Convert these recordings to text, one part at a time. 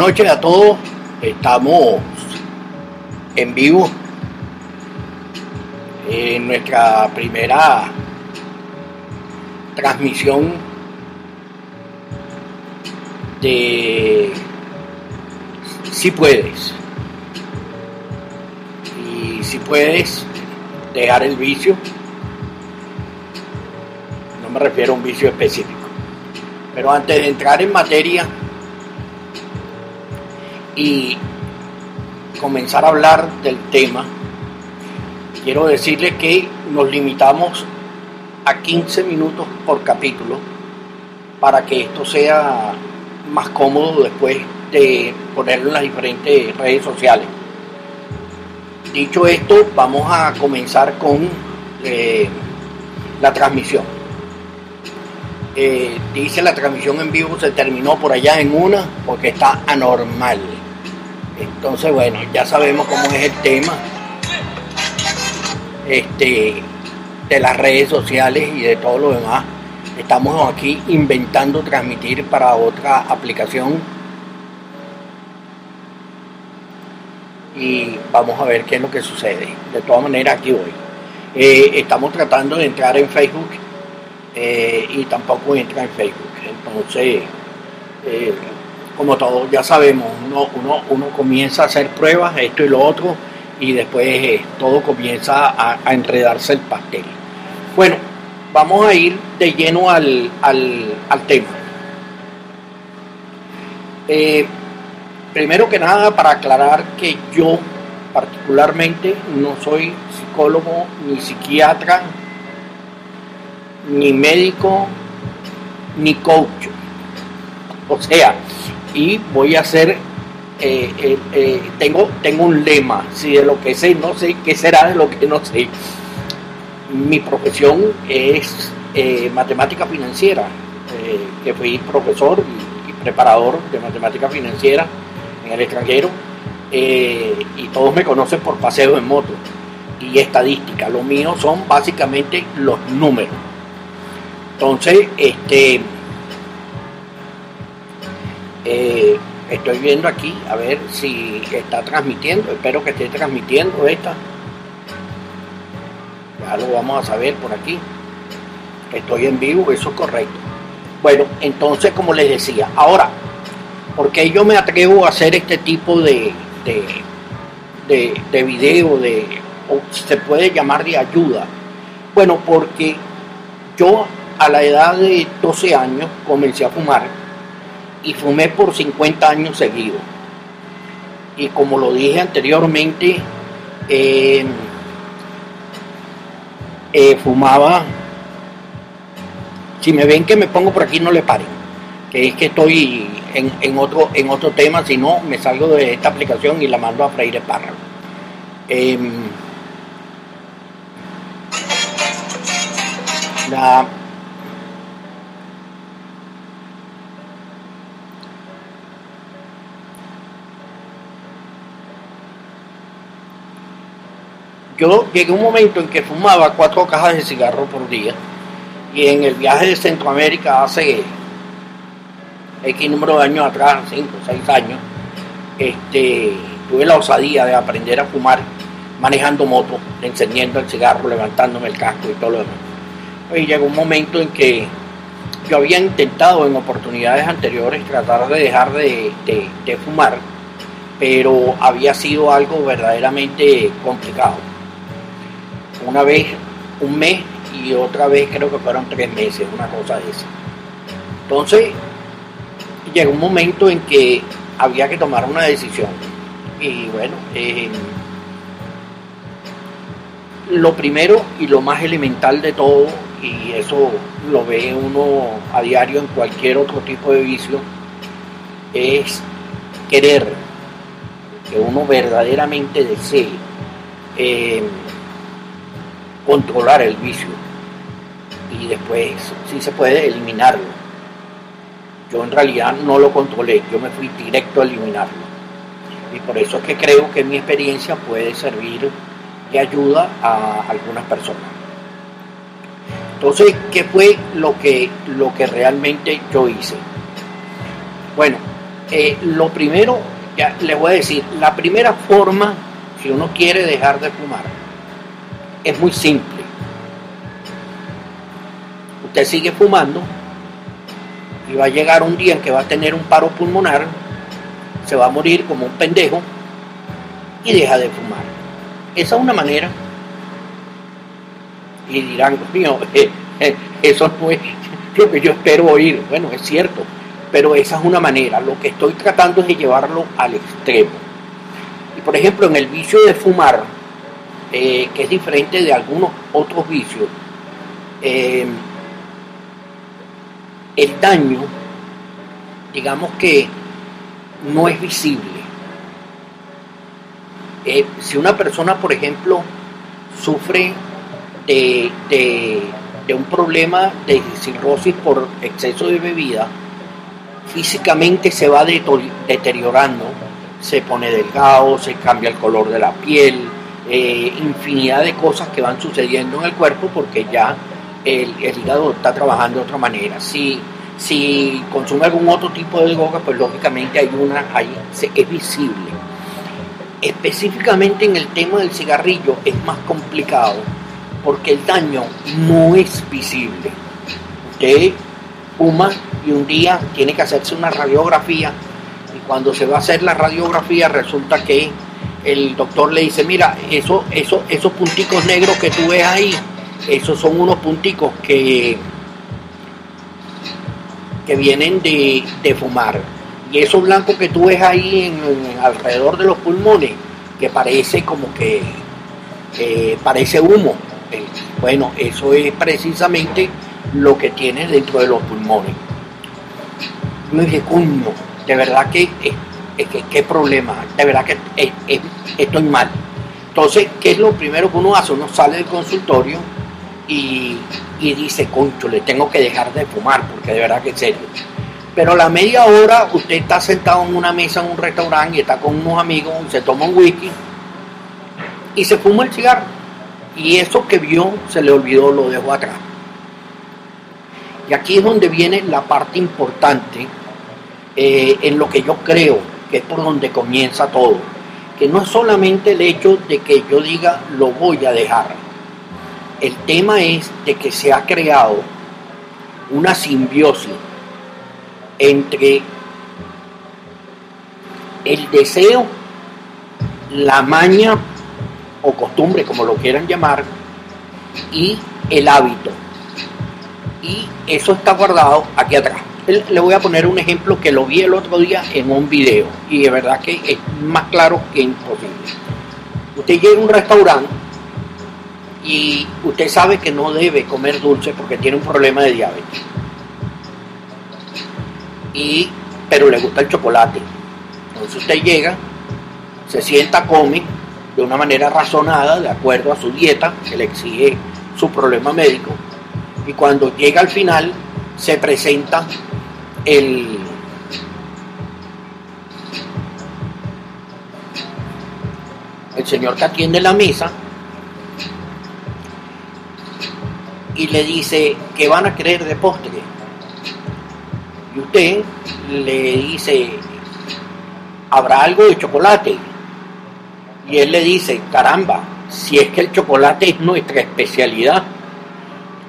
noches a todos. Estamos en vivo en nuestra primera transmisión de Si puedes. Y si puedes dejar el vicio, no me refiero a un vicio específico. Pero antes de entrar en materia, y comenzar a hablar del tema, quiero decirles que nos limitamos a 15 minutos por capítulo para que esto sea más cómodo después de ponerlo en las diferentes redes sociales. Dicho esto, vamos a comenzar con eh, la transmisión. Eh, dice la transmisión en vivo se terminó por allá en una porque está anormal. Entonces, bueno, ya sabemos cómo es el tema este, de las redes sociales y de todo lo demás. Estamos aquí inventando transmitir para otra aplicación. Y vamos a ver qué es lo que sucede. De todas maneras, aquí voy. Eh, estamos tratando de entrar en Facebook eh, y tampoco entra en Facebook. Entonces, eh, como todos ya sabemos, uno, uno, uno, comienza a hacer pruebas, esto y lo otro, y después eh, todo comienza a, enredarse el pastel. Bueno, vamos a ir de lleno al, tema. Eh, primero que nada, para aclarar que yo particularmente no soy psicólogo, ni psiquiatra, ni médico, ni coach. O sea, y voy a hacer, eh, eh, eh, tengo, tengo un lema, si de lo que sé no sé, ¿qué será de lo que no sé? Mi profesión es matemática financiera, que fui profesor y, preparador de matemática financiera en el extranjero, y todos me conocen por paseo en moto y estadística. Lo mío son básicamente los números. Entonces, este eh, estoy viendo aquí a ver si está transmitiendo. Espero que esté transmitiendo esta. Ya lo vamos a saber por aquí. Estoy en vivo, eso es correcto. Bueno, entonces como les decía, ahora, ¿por qué yo me atrevo a hacer este tipo de, de, de, de video, de, o se puede llamar de ayuda? Bueno, porque yo a la edad de 12 años comencé a fumar y fumé por 50 años seguidos. Y como lo dije anteriormente, eh, eh, fumaba, si me ven que me pongo por aquí no le paren, que es que estoy en, otro, en otro tema, si no me salgo de esta aplicación y la mando a Freire Parra. Em, la, yo llegué a un momento en que fumaba cuatro cajas de cigarro por día y en el viaje de Centroamérica hace X número de años atrás, cinco o seis años, este, tuve la osadía de aprender a fumar manejando moto, encendiendo el cigarro, levantándome el casco y todo lo demás. Y llegó un momento en que yo había intentado en oportunidades anteriores tratar de dejar de fumar, pero había sido algo verdaderamente complicado una vez un mes y otra vez creo que fueron tres meses, una cosa de esa. Entonces, llegó un momento en que había que tomar una decisión. Y bueno, eh, lo primero y lo más elemental de todo, y eso lo ve uno a diario en cualquier otro tipo de vicio, es querer que uno verdaderamente desee. Eh, controlar el vicio y después, si se puede, eliminarlo. Yo en realidad no lo controlé, yo me fui directo a eliminarlo. Y por eso es que creo que mi experiencia puede servir de ayuda a algunas personas. Entonces, ¿qué fue lo que, lo que realmente yo hice? Bueno, eh, lo primero, ya le voy a decir, la primera forma, si uno quiere dejar de fumar, es muy simple. Usted sigue fumando y va a llegar un día en que va a tener un paro pulmonar, se va a morir como un pendejo y deja de fumar. Esa es una manera. Y dirán, mío, eso no es lo que yo espero oír. Bueno, es cierto, pero esa es una manera. Lo que estoy tratando es de llevarlo al extremo. Y por ejemplo, en el vicio de fumar, eh, que es diferente de algunos otros vicios, eh, el daño, digamos que no es visible. Eh, si una persona, por ejemplo, sufre de, de un problema de cirrosis por exceso de bebida, físicamente se va deteriorando, se pone delgado, se cambia el color de la piel, eh, infinidad de cosas que van sucediendo en el cuerpo porque ya el, hígado está trabajando de otra manera. Si, si consume algún otro tipo de droga, pues lógicamente hay una, ahí es visible. Específicamente en el tema del cigarrillo es más complicado porque el daño no es visible. Usted fuma y un día tiene que hacerse una radiografía y cuando se va a hacer la radiografía resulta que el doctor le dice, mira, eso, eso, esos punticos negros que tú ves ahí, esos son unos punticos que, que vienen de, fumar. Y eso blanco que tú ves ahí alrededor de los pulmones, que parece como que parece humo. Eh, bueno, eso es precisamente lo que tiene dentro de los pulmones. Yo dije, coño, de verdad que, qué problema, de verdad que estoy mal. Entonces, ¿qué es lo primero que uno hace? Uno sale del consultorio y, dice, concho, le tengo que dejar de fumar, porque de verdad que es serio. Pero a la media hora usted está sentado en una mesa en un restaurante y está con unos amigos, se toma un whisky y se fuma el cigarro. Y eso que vio se le olvidó, lo dejó atrás. Y aquí es donde viene la parte importante eh, en lo que yo creo que es por donde comienza todo. Que no es solamente el hecho de que yo diga lo voy a dejar. El tema es de que se ha creado una simbiosis entre el deseo, la maña o costumbre, como lo quieran llamar, y el hábito. Y eso está guardado aquí atrás. Le voy a poner un ejemplo que lo vi el otro día en un video y de verdad que es más claro que imposible. Usted llega a un restaurante y usted sabe que no debe comer dulce porque tiene un problema de diabetes. Y, pero le gusta el chocolate. Entonces usted llega, se sienta, come de una manera razonada, de acuerdo a su dieta, que le exige su problema médico. Y cuando llega al final, se presenta el, el señor que atiende la mesa y le dice que van a querer de postre. Y usted le dice, ¿habrá algo de chocolate? Y él le dice, caramba, si es que el chocolate es nuestra especialidad,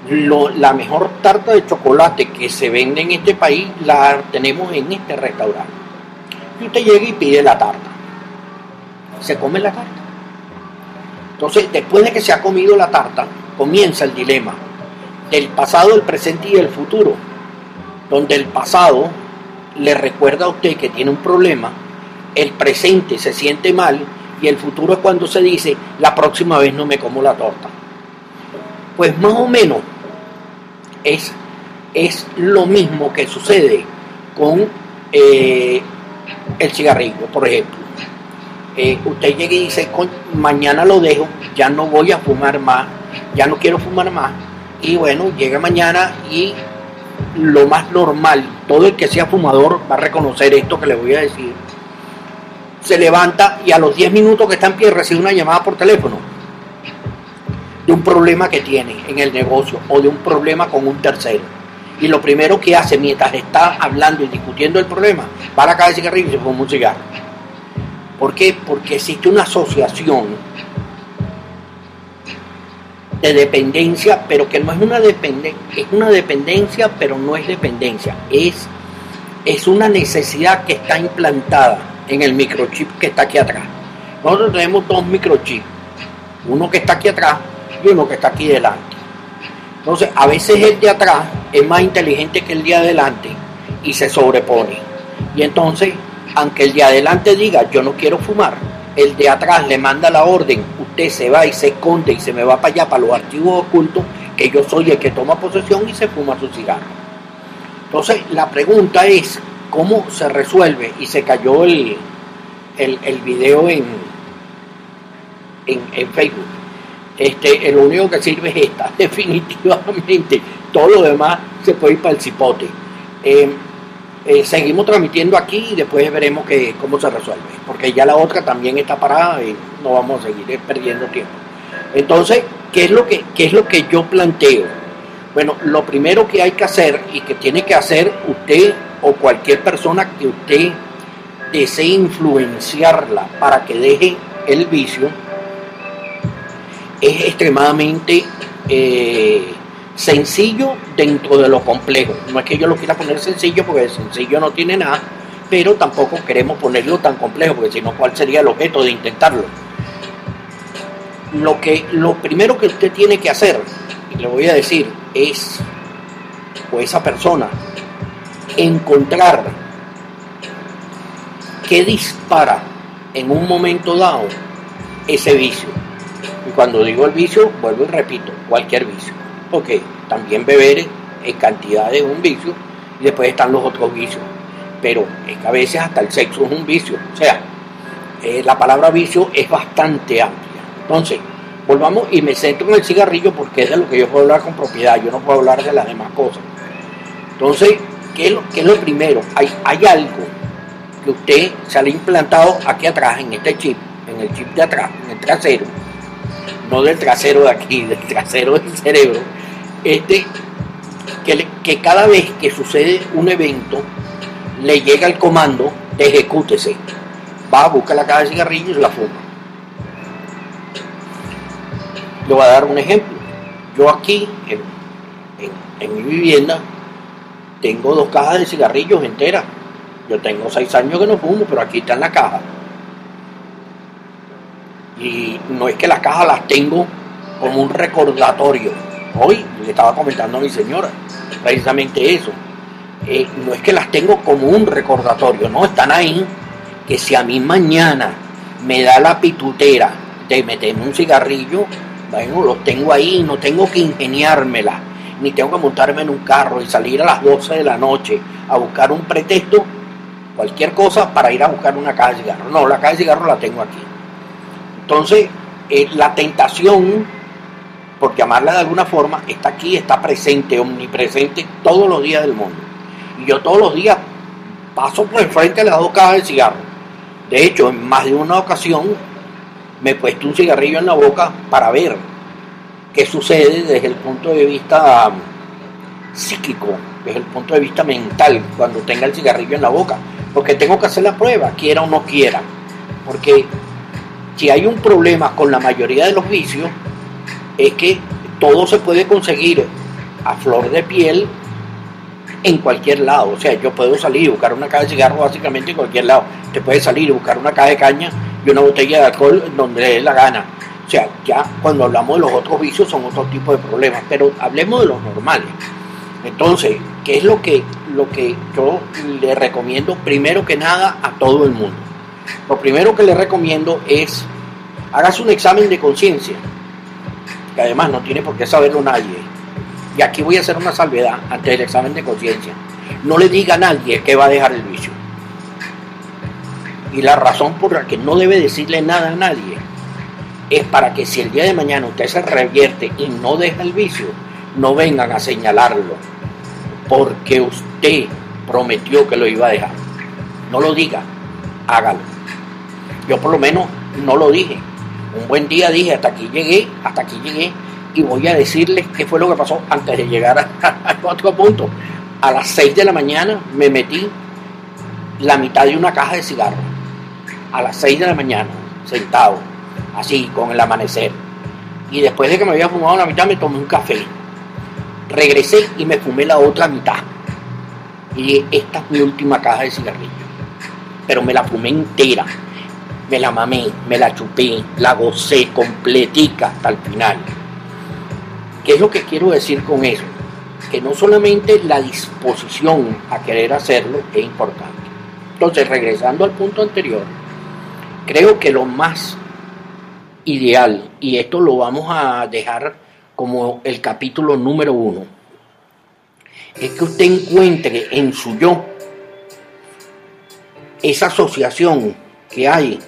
la mejor tarta de chocolate que se vende en este país la tenemos en este restaurante. Y usted llega y pide la tarta. Se come la tarta. Entonces, después de que se ha comido la tarta, comienza el dilema del pasado, el presente y el futuro, donde el pasado le recuerda a usted que tiene un problema, el presente se siente mal y el futuro es cuando se dice, la próxima vez no me como la torta. Pues más o menos es, es lo mismo que sucede con eh, el cigarrillo, por ejemplo. Eh, usted llega y dice, mañana lo dejo, ya no voy a fumar más, ya no quiero fumar más. Y bueno, llega mañana y lo más normal, todo el que sea fumador va a reconocer esto que le voy a decir se levanta y a los 10 minutos que está en pie recibe una llamada por teléfono de un problema que tiene en el negocio o de un problema con un tercero. Y lo primero que hace mientras está hablando y discutiendo el problema, va a la caja de cigarrillo y se fuma un cigarro. ¿Por qué? Porque existe una asociación de dependencia, pero que no es una dependencia, es una dependencia, pero no es dependencia, es, es una necesidad que está implantada en el microchip que está aquí atrás. Nosotros tenemos dos microchips, uno que está aquí atrás y uno que está aquí delante. Entonces, a veces el de atrás es más inteligente que el de adelante y se sobrepone. Y entonces, aunque el de adelante diga yo no quiero fumar, el de atrás le manda la orden, usted se va y se esconde y se me va para allá, para los archivos ocultos, que yo soy el que toma posesión y se fuma su cigarro. Entonces, la pregunta es, ¿cómo se resuelve? Y se cayó el, el, video en, en, Facebook. Este, lo único que sirve es esta, definitivamente. Todo lo demás se puede ir para el cipote. Eh, eh, seguimos transmitiendo aquí y después veremos que, cómo se resuelve, porque ya la otra también está parada y no vamos a seguir perdiendo tiempo. Entonces, ¿qué es lo que, qué es lo que yo planteo? Bueno, lo primero que hay que hacer y que tiene que hacer usted o cualquier persona que usted desee influenciarla para que deje el vicio, es extremadamente eh, sencillo dentro de lo complejo. No es que yo lo quiera poner sencillo porque sencillo no tiene nada, pero tampoco queremos ponerlo tan complejo porque si no, ¿cuál sería el objeto de intentarlo? Lo, que, lo primero que usted tiene que hacer, y le voy a decir, es, o esa persona, encontrar qué dispara en un momento dado ese vicio. Y cuando digo el vicio, vuelvo y repito, cualquier vicio. Porque también beber en cantidad es un vicio y después están los otros vicios. Pero es que a veces hasta el sexo es un vicio. O sea, eh, la palabra vicio es bastante amplia. Entonces, volvamos y me centro en el cigarrillo porque es de lo que yo puedo hablar con propiedad. Yo no puedo hablar de las demás cosas. Entonces, ¿qué es lo, qué es lo primero? Hay, hay algo que usted se ha implantado aquí atrás, en este chip, en el chip de atrás, en el trasero, no del trasero de aquí, del trasero del cerebro, este, que, que cada vez que sucede un evento, le llega el comando ejecútese. Va a buscar la caja de cigarrillos y la fuma. Le voy a dar un ejemplo. Yo aquí, en mi vivienda, tengo dos cajas de cigarrillos enteras. Yo tengo seis años que no fumo, pero aquí está en la caja. Y no es que las cajas las tengo como un recordatorio. Hoy le estaba comentando a mi señora precisamente eso. Eh, no es que las tengo como un recordatorio, no, están ahí. Que si a mí mañana me da la pitutera de meterme un cigarrillo, bueno, los tengo ahí, no tengo que ingeniármela, ni tengo que montarme en un carro y salir a las 12 de la noche a buscar un pretexto, cualquier cosa para ir a buscar una caja de cigarro. No, la caja de cigarro la tengo aquí. Entonces, eh, la tentación, por llamarla de alguna forma, está aquí, está presente, omnipresente todos los días del mundo. Y yo todos los días paso por enfrente de las dos cajas de cigarro. De hecho, en más de una ocasión me he puesto un cigarrillo en la boca para ver qué sucede desde el punto de vista um, psíquico, desde el punto de vista mental, cuando tenga el cigarrillo en la boca. Porque tengo que hacer la prueba, quiera o no quiera. Porque si hay un problema con la mayoría de los vicios, es que todo se puede conseguir a flor de piel en cualquier lado. O sea, yo puedo salir y buscar una caja de cigarro básicamente en cualquier lado. Te puedes salir y buscar una caja de caña y una botella de alcohol donde le dé la gana. O sea, ya cuando hablamos de los otros vicios son otro tipo de problemas, pero hablemos de los normales. Entonces, ¿qué es lo que, lo que yo le recomiendo primero que nada a todo el mundo? Lo primero que le recomiendo es hágase un examen de conciencia, que además no tiene por qué saberlo nadie. Y aquí voy a hacer una salvedad ante el examen de conciencia. No le diga a nadie que va a dejar el vicio. Y la razón por la que no debe decirle nada a nadie es para que si el día de mañana usted se revierte y no deja el vicio, no vengan a señalarlo. Porque usted prometió que lo iba a dejar. No lo diga, hágalo. Yo por lo menos no lo dije. Un buen día dije, hasta aquí llegué, hasta aquí llegué, y voy a decirles qué fue lo que pasó antes de llegar a, otro punto. a las 6 de la mañana me metí la mitad de una caja de cigarros. A las 6 de la mañana, sentado, así, con el amanecer. Y después de que me había fumado la mitad, me tomé un café. Regresé y me fumé la otra mitad. Y esta es mi última caja de cigarrillos. Pero me la fumé entera. Me la mamé, me la chupé, la gocé completica hasta el final. ¿Qué es lo que quiero decir con eso? Que no solamente la disposición a querer hacerlo es importante. Entonces, regresando al punto anterior, creo que lo más ideal, y esto lo vamos a dejar como el capítulo número uno, es que usted encuentre en su yo esa asociación que hay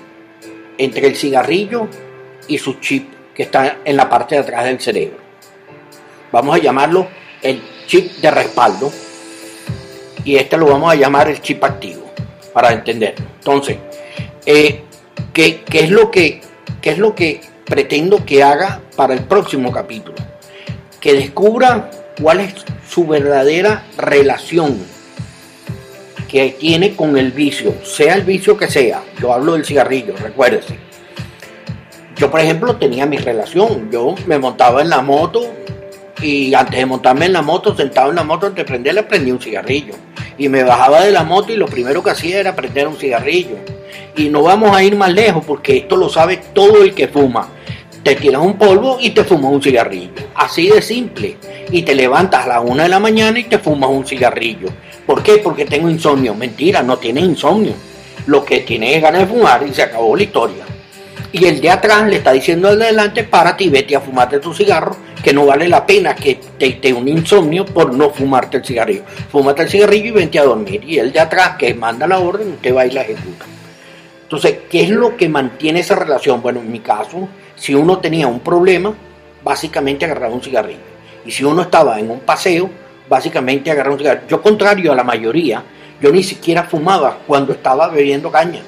entre el cigarrillo y su chip que está en la parte de atrás del cerebro. Vamos a llamarlo el chip de respaldo y este lo vamos a llamar el chip activo para entender. Entonces, eh, ¿qué, es lo que, ¿qué es lo que pretendo que haga para el próximo capítulo? Que descubra cuál es su verdadera relación que tiene con el vicio, sea el vicio que sea. Yo hablo del cigarrillo, recuérdese. Yo, por ejemplo, tenía mi relación. Yo me montaba en la moto y antes de montarme en la moto, sentado en la moto, antes de prenderla, prendí un cigarrillo. Y me bajaba de la moto y lo primero que hacía era prender un cigarrillo. Y no vamos a ir más lejos porque esto lo sabe todo el que fuma te tiras un polvo y te fumas un cigarrillo. Así de simple. Y te levantas a las una de la mañana y te fumas un cigarrillo. ¿Por qué? Porque tengo insomnio. Mentira, no tienes insomnio. Lo que tienes es ganas de fumar y se acabó la historia. Y el de atrás le está diciendo al de adelante, párate y vete a fumarte tu cigarro, que no vale la pena que te dé un insomnio por no fumarte el cigarrillo. Fúmate el cigarrillo y vente a dormir. Y el de atrás que manda la orden, usted va y la ejecuta. Entonces, ¿qué es lo que mantiene esa relación? Bueno, en mi caso, si uno tenía un problema, básicamente agarraba un cigarrillo. Y si uno estaba en un paseo, básicamente agarraba un cigarrillo. Yo, contrario a la mayoría, yo ni siquiera fumaba cuando estaba bebiendo caña.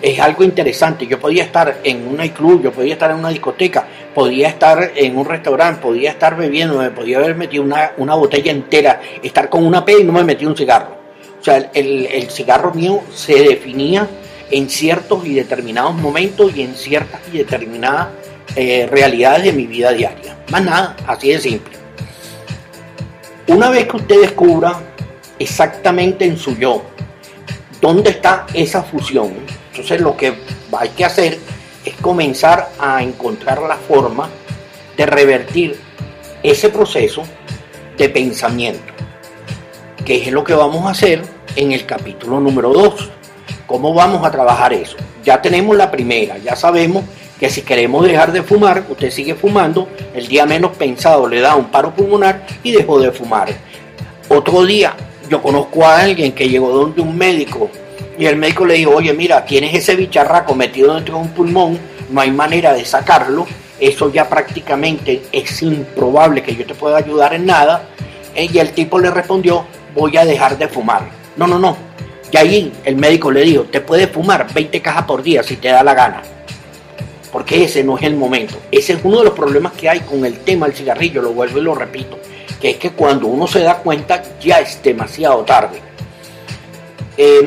Es algo interesante. Yo podía estar en un club, yo podía estar en una discoteca, podía estar en un restaurante, podía estar bebiendo, me podía haber metido una, botella entera, estar con una P y no me metí un cigarro. O sea, el, el cigarro mío se definía en ciertos y determinados momentos y en ciertas y determinadas eh, realidades de mi vida diaria. Más nada, así de simple. Una vez que usted descubra exactamente en su yo dónde está esa fusión, entonces lo que hay que hacer es comenzar a encontrar la forma de revertir ese proceso de pensamiento, que es lo que vamos a hacer en el capítulo número 2. ¿Cómo vamos a trabajar eso? Ya tenemos la primera, ya sabemos que si queremos dejar de fumar, usted sigue fumando, el día menos pensado le da un paro pulmonar y dejó de fumar. Otro día, yo conozco a alguien que llegó donde un médico y el médico le dijo, oye, mira, tienes ese bicharraco metido dentro de un pulmón, no hay manera de sacarlo, eso ya prácticamente es improbable que yo te pueda ayudar en nada. Y el tipo le respondió, voy a dejar de fumar. No, no, no, y ahí el médico le dijo, te puedes fumar 20 cajas por día si te da la gana. Porque ese no es el momento. Ese es uno de los problemas que hay con el tema del cigarrillo, lo vuelvo y lo repito. Que es que cuando uno se da cuenta ya es demasiado tarde. Eh,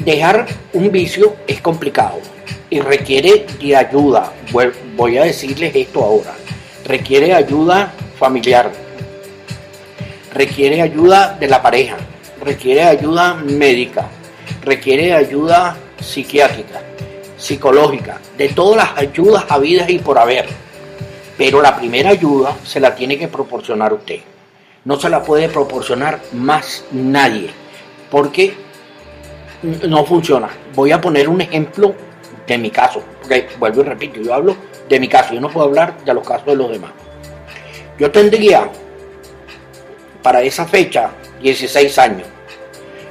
dejar un vicio es complicado y requiere de ayuda. Voy a decirles esto ahora. Requiere ayuda familiar. Requiere ayuda de la pareja requiere ayuda médica, requiere ayuda psiquiátrica, psicológica, de todas las ayudas habidas y por haber. Pero la primera ayuda se la tiene que proporcionar usted. No se la puede proporcionar más nadie, porque no funciona. Voy a poner un ejemplo de mi caso, porque vuelvo y repito, yo hablo de mi caso, yo no puedo hablar de los casos de los demás. Yo tendría para esa fecha 16 años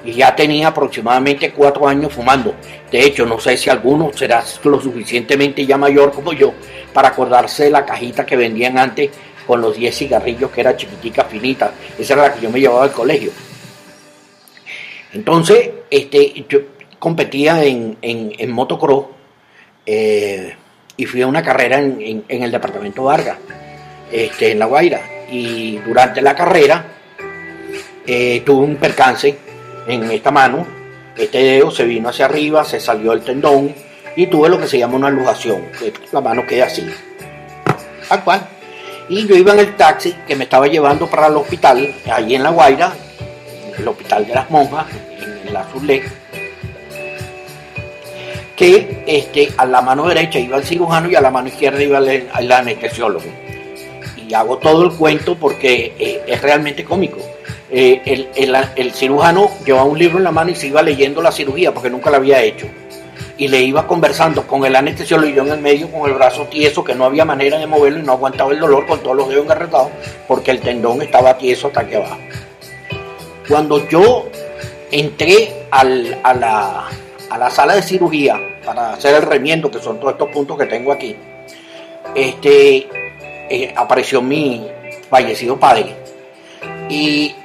y ya tenía aproximadamente cuatro años fumando. De hecho, no sé si alguno será lo suficientemente ya mayor como yo para acordarse de la cajita que vendían antes con los 10 cigarrillos que era chiquitica, finita. Esa era la que yo me llevaba al colegio. Entonces, este, yo competía en, en, motocross eh, y fui a una carrera en, en, el departamento Vargas, este, en La Guaira. Y durante la carrera eh, tuve un percance en esta mano, este dedo se vino hacia arriba, se salió el tendón y tuve lo que se llama una lujación, que la mano queda así, tal cual. Y yo iba en el taxi que me estaba llevando para el hospital, ahí en La Guaira, el hospital de las monjas, en la Zulé, que este, a la mano derecha iba el cirujano y a la mano izquierda iba el, anestesiólogo. Y hago todo el cuento porque eh, es realmente cómico. Eh, el, cirujano llevaba un libro en la mano y se iba leyendo la cirugía porque nunca la había hecho. Y le iba conversando con el anestesiólogo en el medio con el brazo tieso que no había manera de moverlo y no aguantaba el dolor con todos los dedos engarretados porque el tendón estaba tieso hasta aquí abajo. Cuando yo entré a, la, a la sala de cirugía para hacer el remiendo, que son todos estos puntos que tengo aquí, este, eh, apareció mi fallecido padre. Y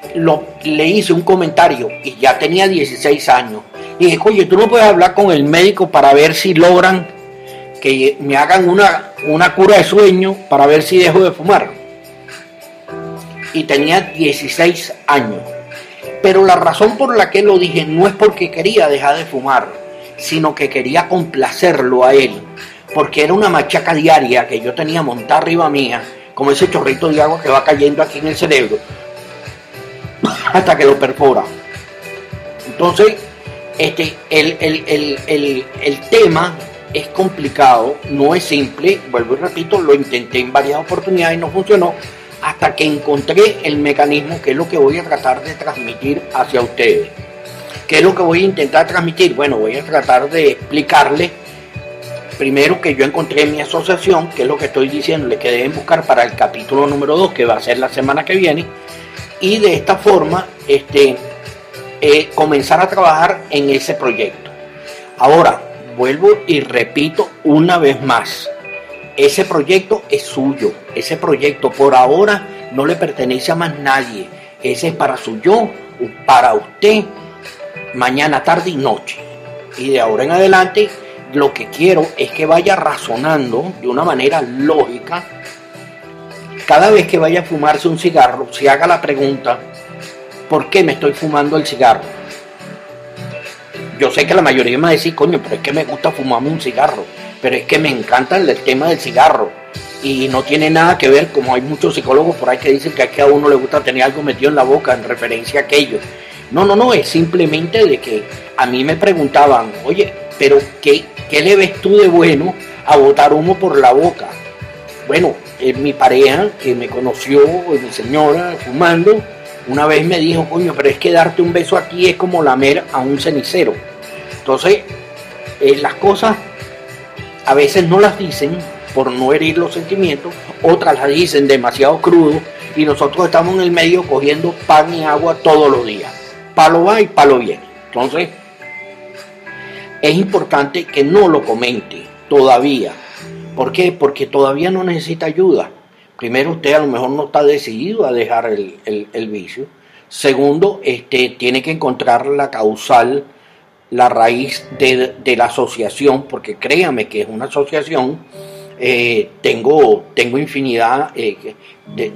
le hice un comentario y ya tenía 16 años. Y dije, oye, tú no puedes hablar con el médico para ver si logran que me hagan una, una cura de sueño para ver si dejo de fumar. Y tenía 16 años. Pero la razón por la que lo dije no es porque quería dejar de fumar, sino que quería complacerlo a él, porque era una machaca diaria que yo tenía montada arriba mía, como ese chorrito de agua que va cayendo aquí en el cerebro, hasta que lo perfora. Entonces, este, el, el tema es complicado, no es simple, vuelvo y repito, lo intenté en varias oportunidades y no funcionó, hasta que encontré el mecanismo que es lo que voy a tratar de transmitir hacia ustedes. ¿Qué es lo que voy a intentar transmitir? Bueno, voy a tratar de explicarles primero que yo encontré mi asociación, que es lo que estoy diciéndole que deben buscar para el capítulo número 2, que va a ser la semana que viene, y de esta forma este, eh, comenzar a trabajar en ese proyecto. Ahora, vuelvo y repito una vez más, ese proyecto es suyo. Ese proyecto por ahora no le pertenece a más nadie. Ese es para su yo, para usted, mañana, tarde y noche. Y de ahora en adelante lo que quiero es que vaya razonando de una manera lógica. Cada vez que vaya a fumarse un cigarro, se haga la pregunta, ¿por qué me estoy fumando el cigarro? Yo sé que la mayoría me va a decir, coño, pero es que me gusta fumarme un cigarro pero es que me encanta el tema del cigarro y no tiene nada que ver, como hay muchos psicólogos por ahí que dicen que a uno le gusta tener algo metido en la boca en referencia a aquello. No, no, no, es simplemente de que a mí me preguntaban, oye, pero ¿qué, qué le ves tú de bueno a botar humo por la boca? Bueno, mi pareja que me conoció, mi señora, fumando, una vez me dijo, coño, pero es que darte un beso aquí es como lamer a un cenicero. Entonces, eh, las cosas a veces no las dicen por no herir los sentimientos, otras las dicen demasiado crudo y nosotros estamos en el medio cogiendo pan y agua todos los días. Palo va y palo viene. Entonces, es importante que no lo comente todavía. ¿Por qué? Porque todavía no necesita ayuda. Primero, usted a lo mejor no está decidido a dejar el, vicio. Segundo, este, tiene que encontrar la causal la raíz de, la asociación, porque créame que es una asociación, eh, tengo, tengo infinidad, eh,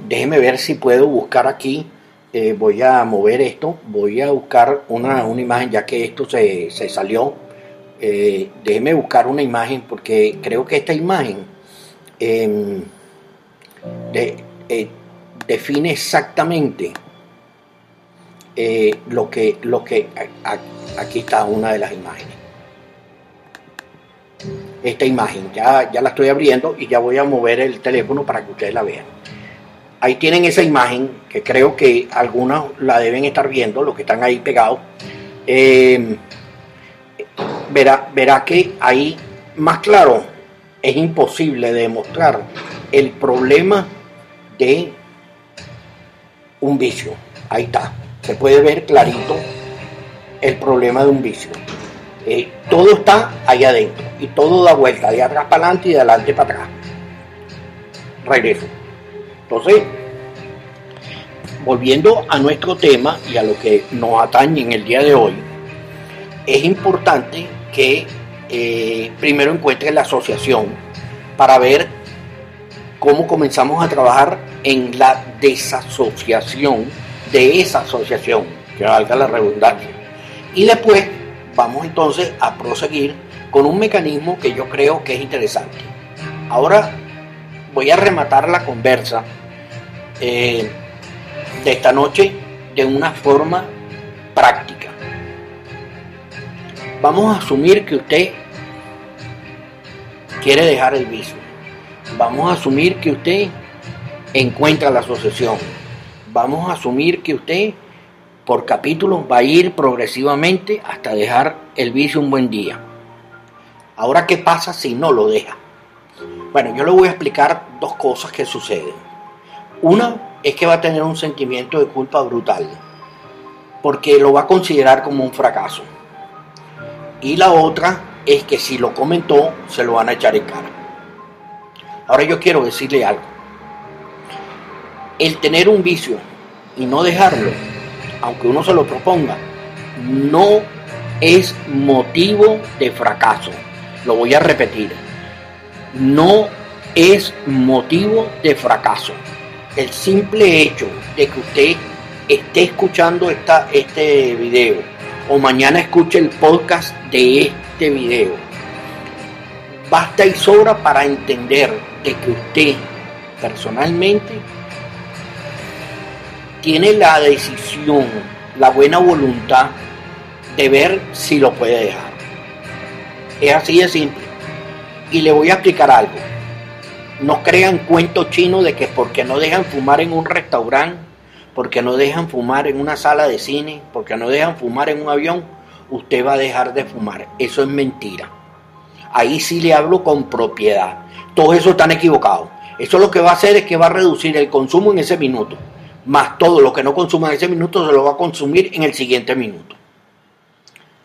déjeme ver si puedo buscar aquí, eh, voy a mover esto, voy a buscar una, imagen, ya que esto se, salió, déjeme buscar una imagen, porque creo que esta imagen em, define exactamente lo que, lo que Aquí está una de las imágenes. Esta imagen, ya, ya la estoy abriendo y ya voy a mover el teléfono para que ustedes la vean. Ahí tienen esa imagen, que creo que algunos la deben estar viendo, los que están ahí pegados. Verá, verá que ahí, más claro, es imposible demostrar el problema de un vicio. Ahí está, se puede ver clarito el problema de un vicio. Eh, todo está ahí adentro y todo da vuelta, de atrás para adelante y de adelante para atrás. Regreso. Entonces, volviendo a nuestro tema y a lo que nos atañe en el día de hoy, es importante que eh, primero encuentre la asociación para ver cómo comenzamos a trabajar en la desasociación de esa asociación, que valga la redundancia. Y después vamos entonces a proseguir con un mecanismo que yo creo que es interesante. Ahora voy a rematar la conversa eh, de esta noche de una forma práctica. Vamos a asumir que usted quiere dejar el vicio. Vamos a asumir que usted encuentra la asociación. Vamos a asumir que usted por capítulos va a ir progresivamente hasta dejar el vicio un buen día. Ahora, ¿qué pasa si no lo deja? Bueno, yo le voy a explicar dos cosas que suceden. Una es que va a tener un sentimiento de culpa brutal, porque lo va a considerar como un fracaso. Y la otra es que si lo comentó, se lo van a echar en cara. Ahora yo quiero decirle algo. El tener un vicio y no dejarlo, aunque uno se lo proponga, no es motivo de fracaso. Lo voy a repetir. No es motivo de fracaso. El simple hecho de que usted esté escuchando esta, este video o mañana escuche el podcast de este video, basta y sobra para entender de que usted personalmente tiene la decisión, la buena voluntad de ver si lo puede dejar. Es así de simple. Y le voy a explicar algo. No crean cuento chino de que porque no dejan fumar en un restaurante, porque no dejan fumar en una sala de cine, porque no dejan fumar en un avión, usted va a dejar de fumar. Eso es mentira. Ahí sí le hablo con propiedad. Todo eso están equivocados. Eso lo que va a hacer es que va a reducir el consumo en ese minuto más todo lo que no consuma en ese minuto se lo va a consumir en el siguiente minuto.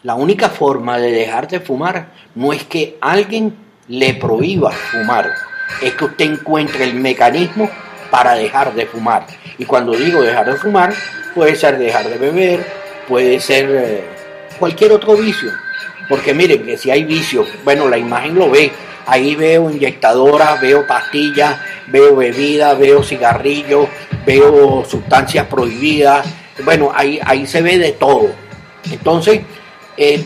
La única forma de dejar de fumar no es que alguien le prohíba fumar, es que usted encuentre el mecanismo para dejar de fumar. Y cuando digo dejar de fumar, puede ser dejar de beber, puede ser eh, cualquier otro vicio. Porque miren que si hay vicio, bueno, la imagen lo ve, ahí veo inyectadoras, veo pastillas, veo bebidas, veo cigarrillos, veo sustancias prohibidas, bueno, ahí, ahí se ve de todo. Entonces, eh,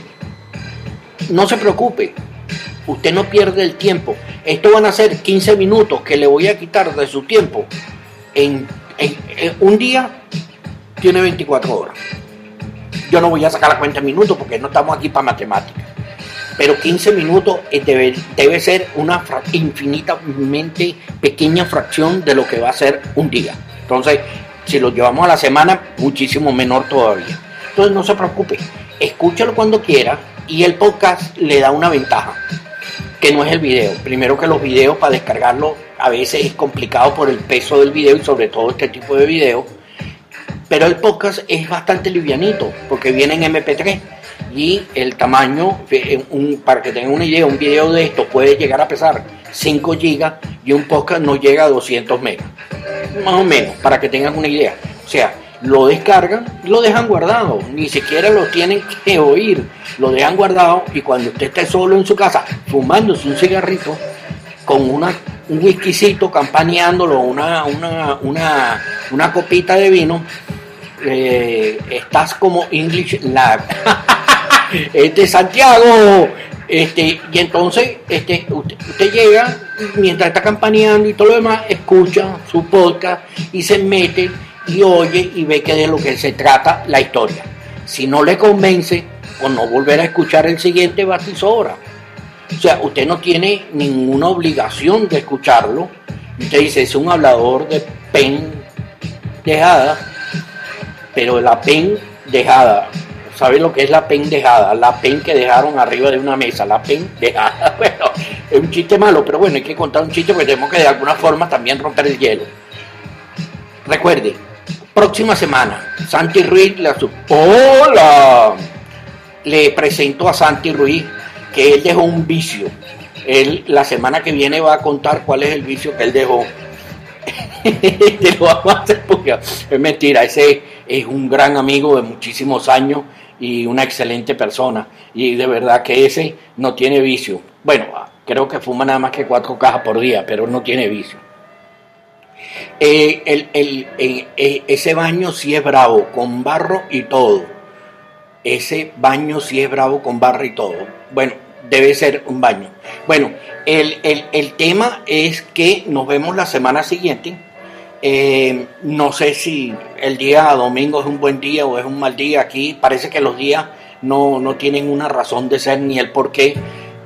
no se preocupe, usted no pierde el tiempo. Esto van a ser 15 minutos que le voy a quitar de su tiempo. En, un día tiene 24 horas. Yo no voy a sacar la cuenta en minutos porque no estamos aquí para matemáticas. Pero 15 minutos eh, debe, debe ser una infinitamente pequeña fracción de lo que va a ser un día. Entonces, si lo llevamos a la semana, muchísimo menor todavía. Entonces, no se preocupe, escúchalo cuando quiera y el podcast le da una ventaja, que no es el video. Primero que los videos para descargarlo a veces es complicado por el peso del video y sobre todo este tipo de video. Pero el podcast es bastante livianito porque viene en MP3 y el tamaño, eh, para que tengan una idea, un video de esto puede llegar a pesar 5 GB y un podcast no llega a 200 megas más o menos, para que tengan una idea. O sea, lo descargan lo dejan guardado, ni siquiera lo tienen que oír, lo dejan guardado y cuando usted esté solo en su casa fumándose un cigarrito con una, un whiskycito, campaneándolo, una, una, una, una copita de vino, eh, estás como English Lab. este Santiago, este, y entonces este, usted, llega, mientras está campaneando y todo lo demás, escucha su podcast y se mete y oye y ve que de lo que se trata la historia. Si no le convence, o no volver a escuchar el siguiente sobra. O sea, usted no tiene ninguna obligación de escucharlo. Usted dice, es un hablador de pen dejada, pero la pen dejada ¿Sabe lo que es la pendejada? La pen que dejaron arriba de una mesa, la pendejada. Bueno, es un chiste malo, pero bueno, hay que contar un chiste porque tenemos que de alguna forma también romper el hielo. Recuerde, próxima semana, Santi Ruiz le ¡Hola! Le presento a Santi Ruiz que él dejó un vicio. Él la semana que viene va a contar cuál es el vicio que él dejó. Te lo vamos a hacer porque es mentira, ese es un gran amigo de muchísimos años y una excelente persona. Y de verdad que ese no tiene vicio. Bueno, creo que fuma nada más que cuatro cajas por día, pero no tiene vicio. Eh, el, el, eh, ese baño sí es bravo, con barro y todo. Ese baño sí es bravo con barro y todo. Bueno, debe ser un baño. Bueno, el, el tema es que nos vemos la semana siguiente eh, no sé si el día domingo es un buen día o es un mal día. Aquí parece que los días no, no tienen una razón de ser ni el por qué.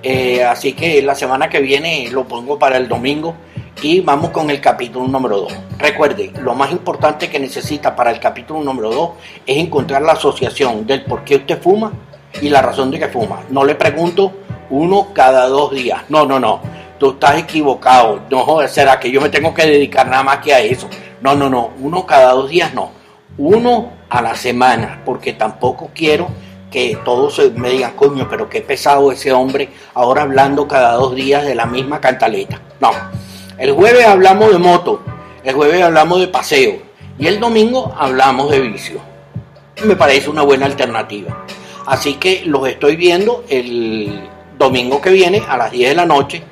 Eh, así que la semana que viene lo pongo para el domingo y vamos con el capítulo número 2. Recuerde, lo más importante que necesita para el capítulo número 2 es encontrar la asociación del por qué usted fuma y la razón de que fuma. No le pregunto uno cada dos días. No, no, no tú estás equivocado, no será que yo me tengo que dedicar nada más que a eso. No, no, no, uno cada dos días no, uno a la semana, porque tampoco quiero que todos me digan, coño, pero qué pesado ese hombre ahora hablando cada dos días de la misma cantaleta. No, el jueves hablamos de moto, el jueves hablamos de paseo y el domingo hablamos de vicio. Me parece una buena alternativa. Así que los estoy viendo el domingo que viene a las 10 de la noche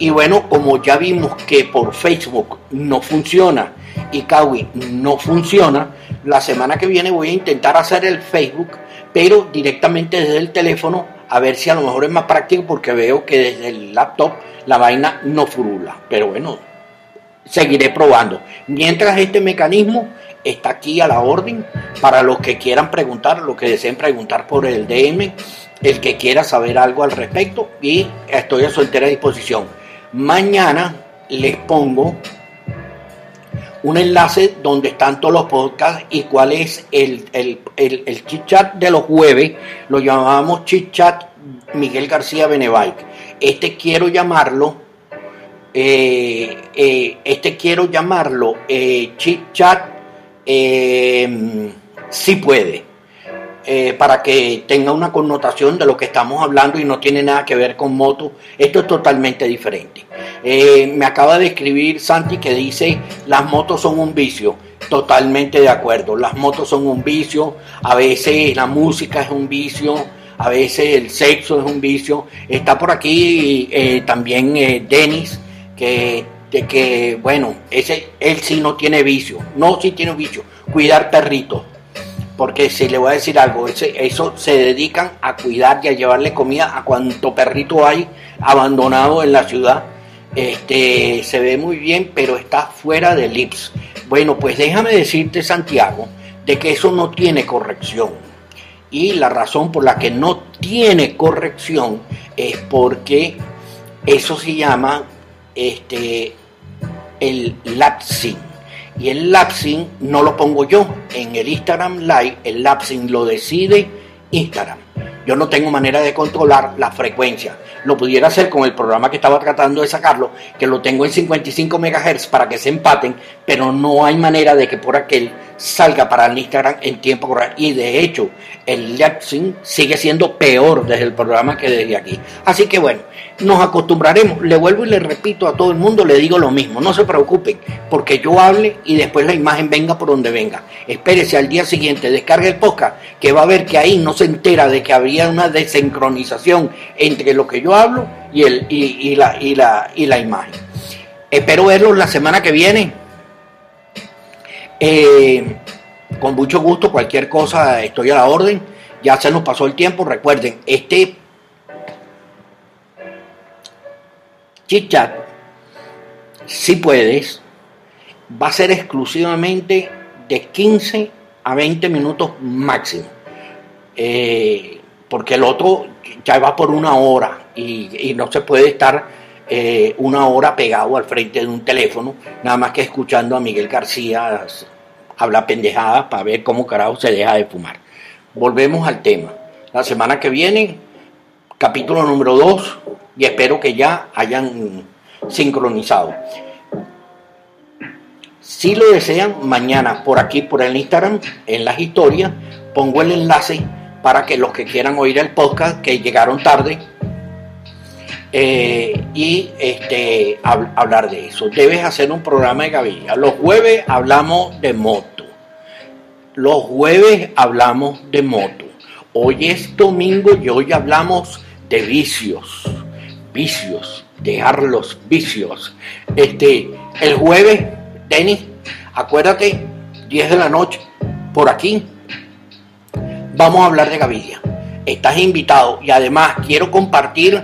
y bueno, como ya vimos que por Facebook no funciona y Kawi no funciona, la semana que viene voy a intentar hacer el Facebook, pero directamente desde el teléfono, a ver si a lo mejor es más práctico porque veo que desde el laptop la vaina no furula. Pero bueno, seguiré probando. Mientras este mecanismo está aquí a la orden para los que quieran preguntar, los que deseen preguntar por el DM, el que quiera saber algo al respecto y estoy a su entera disposición. Mañana les pongo un enlace donde están todos los podcasts y cuál es el, el, el, chit chat de los jueves. Lo llamamos chit chat Miguel García Benebike. Este quiero llamarlo, eh, eh, este quiero llamarlo eh, chit chat si puede. Eh, para que tenga una connotación de lo que estamos hablando y no tiene nada que ver con moto. Esto es totalmente diferente. Eh, me acaba de escribir Santi que dice, las motos son un vicio. Totalmente de acuerdo, las motos son un vicio, a veces la música es un vicio, a veces el sexo es un vicio. Está por aquí eh, también Denis, que, de que, bueno, ese, él sí no tiene vicio, no sí tiene vicio, cuidar perritos porque si le voy a decir algo, eso se dedican a cuidar y a llevarle comida a cuanto perrito hay abandonado en la ciudad. Este, se ve muy bien, pero está fuera del IPS. Bueno, pues déjame decirte, Santiago, de que eso no tiene corrección. Y la razón por la que no tiene corrección es porque eso se llama este, el lapsing y el lapsing no lo pongo yo. En el Instagram Live, el lapsing lo decide Instagram. Yo no tengo manera de controlar la frecuencia. Lo pudiera hacer con el programa que estaba tratando de sacarlo, que lo tengo en 55 MHz para que se empaten, pero no hay manera de que por aquel salga para el Instagram en tiempo real. Y de hecho, el lapsing sigue siendo peor desde el programa que desde aquí. Así que bueno, nos acostumbraremos. Le vuelvo y le repito a todo el mundo, le digo lo mismo. No se preocupen, porque yo hable y después la imagen venga por donde venga. Espérese al día siguiente, descargue el podcast, que va a ver que ahí no se entera de que habría una desincronización entre lo que yo hablo y, el, y, la, y, la, y la imagen. Espero verlos la semana que viene. Eh, con mucho gusto, cualquier cosa estoy a la orden. Ya se nos pasó el tiempo. Recuerden, este chit si puedes, va a ser exclusivamente de 15 a 20 minutos máximo. Eh, porque el otro ya va por una hora y, no se puede estar eh, una hora pegado al frente de un teléfono, nada más que escuchando a Miguel García hablar pendejadas para ver cómo carajo se deja de fumar. Volvemos al tema. La semana que viene, capítulo número 2, y espero que ya hayan sincronizado. Si lo desean, mañana por aquí, por el Instagram, en las historias, pongo el enlace para que los que quieran oír el podcast, que llegaron tarde, eh, y este, hablar de eso. Debes hacer un programa de gavilla. Los jueves hablamos de moto. Los jueves hablamos de moto. Hoy es domingo y hoy hablamos de vicios vicios, dejar los vicios. Este, el jueves Denis, acuérdate, 10 de la noche, por aquí, vamos a hablar de Gavidia. Estás invitado y además quiero compartir,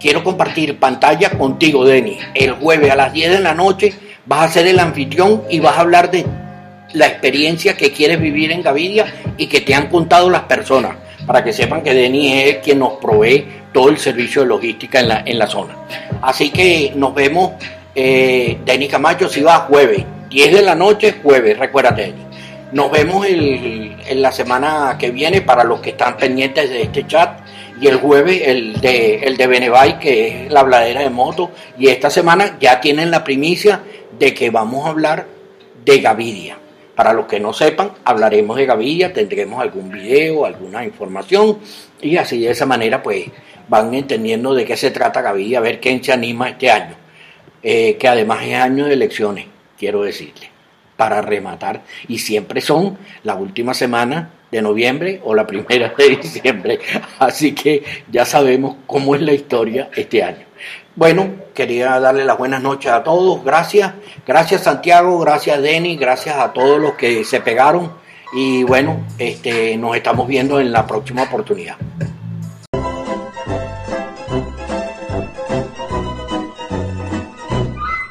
quiero compartir pantalla contigo, Denis. El jueves a las 10 de la noche vas a ser el anfitrión y vas a hablar de la experiencia que quieres vivir en Gavidia y que te han contado las personas, para que sepan que Denis es quien nos provee todo el servicio de logística en la, en la zona. Así que nos vemos, eh, Denis Camacho, si va jueves, 10 de la noche, jueves, recuérdate, Denis. Nos vemos en la semana que viene para los que están pendientes de este chat y el jueves el de, el de Benevay, que es la habladera de moto. Y esta semana ya tienen la primicia de que vamos a hablar de Gavidia. Para los que no sepan, hablaremos de Gavidia, tendremos algún video, alguna información y así de esa manera pues van entendiendo de qué se trata Gavidia, a ver quién se anima este año, eh, que además es año de elecciones, quiero decirle, para rematar y siempre son la última semana de noviembre o la primera de diciembre, así que ya sabemos cómo es la historia este año. Bueno, quería darle las buenas noches a todos. Gracias. Gracias Santiago, gracias Denny, gracias a todos los que se pegaron. Y bueno, este, nos estamos viendo en la próxima oportunidad.